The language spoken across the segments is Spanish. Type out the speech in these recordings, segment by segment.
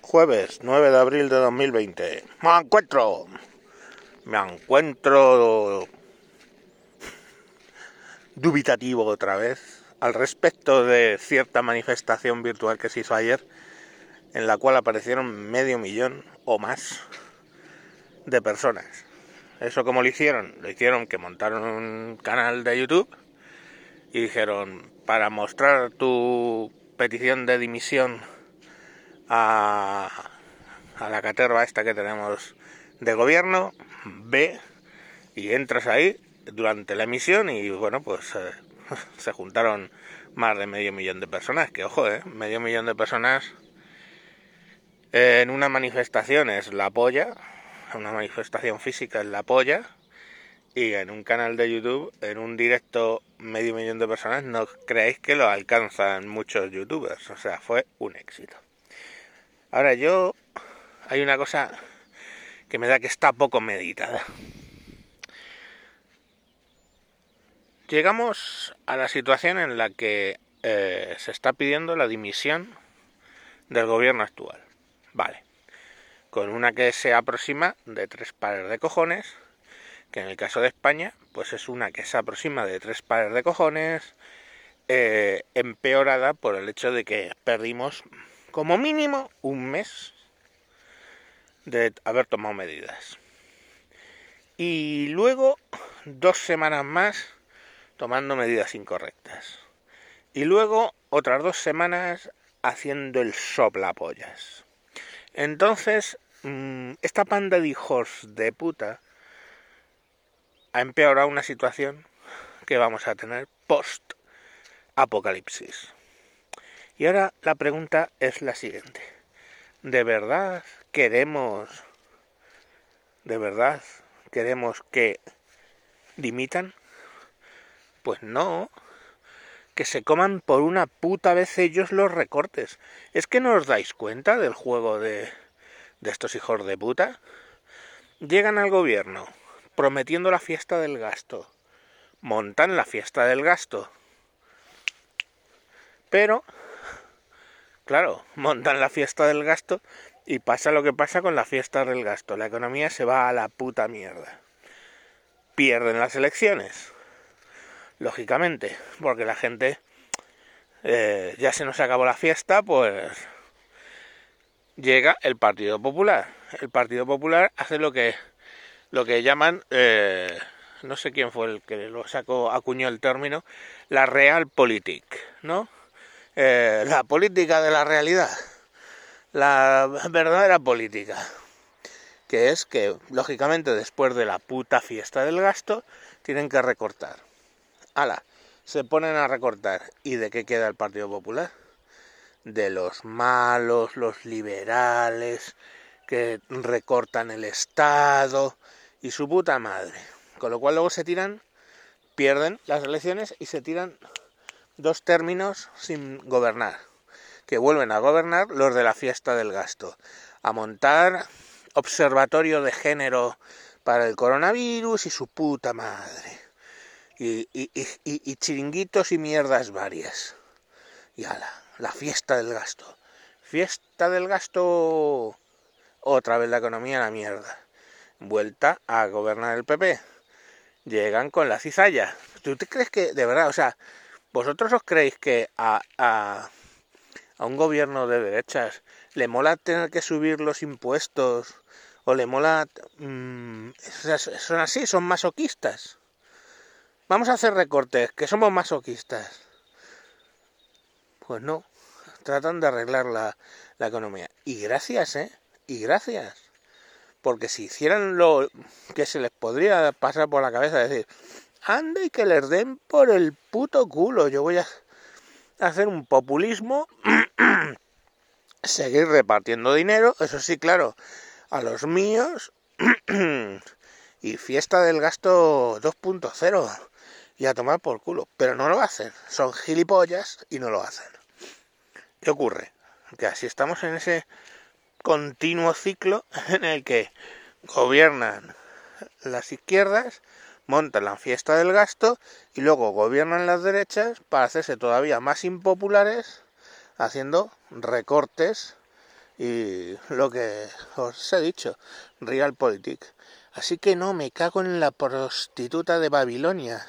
Jueves 9 de abril de 2020. Me encuentro. Me encuentro dubitativo otra vez al respecto de cierta manifestación virtual que se hizo ayer en la cual aparecieron medio millón o más de personas. ¿Eso cómo lo hicieron? Lo hicieron que montaron un canal de YouTube y dijeron, para mostrar tu petición de dimisión a, la caterva esta que tenemos de gobierno, ve y entras ahí durante la emisión y bueno, pues eh, se juntaron más de medio millón de personas, que ojo, eh, medio millón de personas en una manifestación es la polla, una manifestación física es la polla, y en un canal de YouTube, en un directo medio millón de personas, no creéis que lo alcanzan muchos youtubers, o sea, fue un éxito. Ahora yo, hay una cosa que me da que está poco meditada. Llegamos a la situación en la que eh, se está pidiendo la dimisión del gobierno actual. Vale. Con una que se aproxima de tres pares de cojones, que en el caso de España, pues es una que se aproxima de tres pares de cojones, eh, empeorada por el hecho de que perdimos como mínimo un mes de haber tomado medidas. Y luego dos semanas más tomando medidas incorrectas. Y luego otras dos semanas haciendo el soplapollas. Entonces, mm, esta panda de hijos de puta ha empeorado una situación que vamos a tener post apocalipsis. Y ahora la pregunta es la siguiente. ¿De verdad queremos de verdad queremos que dimitan? Pues no, que se coman por una puta vez ellos los recortes. ¿Es que no os dais cuenta del juego de, de estos hijos de puta? Llegan al gobierno prometiendo la fiesta del gasto. Montan la fiesta del gasto. Pero, claro, montan la fiesta del gasto y pasa lo que pasa con la fiesta del gasto. La economía se va a la puta mierda. Pierden las elecciones lógicamente, porque la gente eh, ya se nos acabó la fiesta, pues llega el Partido Popular. El Partido Popular hace lo que lo que llaman eh, no sé quién fue el que lo sacó acuñó el término la realpolitik, ¿no? Eh, la política de la realidad, la verdadera política, que es que lógicamente después de la puta fiesta del gasto tienen que recortar ala, se ponen a recortar. ¿Y de qué queda el Partido Popular? De los malos, los liberales, que recortan el Estado y su puta madre. Con lo cual luego se tiran, pierden las elecciones y se tiran dos términos sin gobernar. Que vuelven a gobernar los de la fiesta del gasto. A montar observatorio de género para el coronavirus y su puta madre y, y, y, chiringuitos y mierdas varias. Y ala, la fiesta del gasto. Fiesta del gasto. Otra vez la economía a la mierda. Vuelta a gobernar el PP. Llegan con la cizalla. ¿Tú te crees que, de verdad, o sea, vosotros os creéis que a, a, a un gobierno de derechas le mola tener que subir los impuestos o le mola... Mmm, son así, son masoquistas. Vamos a hacer recortes, que somos masoquistas. Pues no, tratan de arreglar la, economía. Y gracias, ¿eh? Y gracias. Porque si hicieran lo que se les podría pasar por la cabeza, decir, anda y que les den por el puto culo, yo voy a hacer un populismo, seguir repartiendo dinero, eso sí, claro, a los míos, y fiesta del gasto 2.0 y a tomar por culo. Pero no lo hacen. Son gilipollas y no lo hacen. ¿Qué ocurre? Que así estamos en ese continuo ciclo en el que gobiernan las izquierdas, montan la fiesta del gasto y luego gobiernan las derechas para hacerse todavía más impopulares haciendo recortes y lo que os he dicho, Realpolitik. Así que no me cago en la prostituta de Babilonia.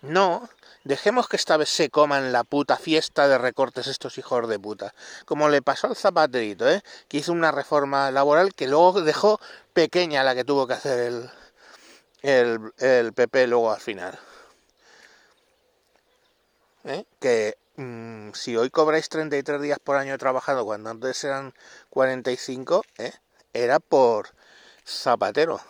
No, dejemos que esta vez se coman la puta fiesta de recortes estos hijos de puta. Como le pasó al zapaterito, ¿eh? que hizo una reforma laboral que luego dejó pequeña la que tuvo que hacer el, el, el PP luego al final. ¿Eh? Que mm, si hoy cobráis 33 días por año trabajando cuando antes eran 45, ¿eh? era por zapatero.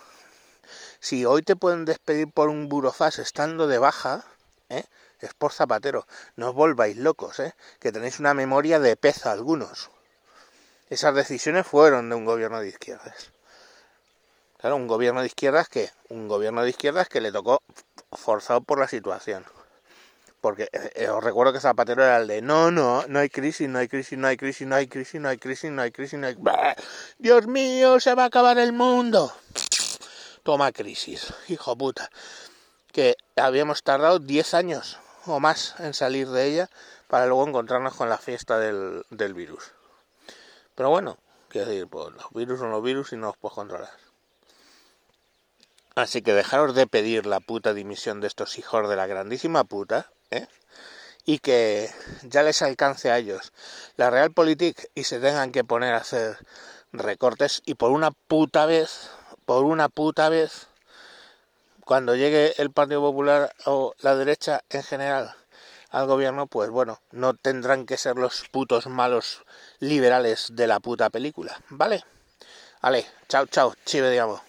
Si hoy te pueden despedir por un burofás estando de baja, ¿eh? es por zapatero. No os volváis locos, ¿eh? que tenéis una memoria de pez algunos. Esas decisiones fueron de un gobierno de izquierdas. Claro, un gobierno de izquierdas que, un gobierno de izquierdas que le tocó forzado por la situación. Porque eh, os recuerdo que Zapatero era el de no, no, no hay crisis, no hay crisis, no hay crisis, no hay crisis, no hay crisis, no hay crisis, no hay Dios mío, se va a acabar el mundo. Toma crisis, hijo puta. Que habíamos tardado 10 años o más en salir de ella para luego encontrarnos con la fiesta del, del virus. Pero bueno, quiero decir, pues los virus son los virus y no los puedes controlar. Así que dejaros de pedir la puta dimisión de estos hijos de la grandísima puta, ¿eh? y que ya les alcance a ellos la Realpolitik y se tengan que poner a hacer recortes y por una puta vez, por una puta vez, cuando llegue el Partido Popular o la derecha en general al gobierno, pues bueno, no tendrán que ser los putos malos liberales de la puta película, ¿vale? Vale, chao, chao, chive digamos.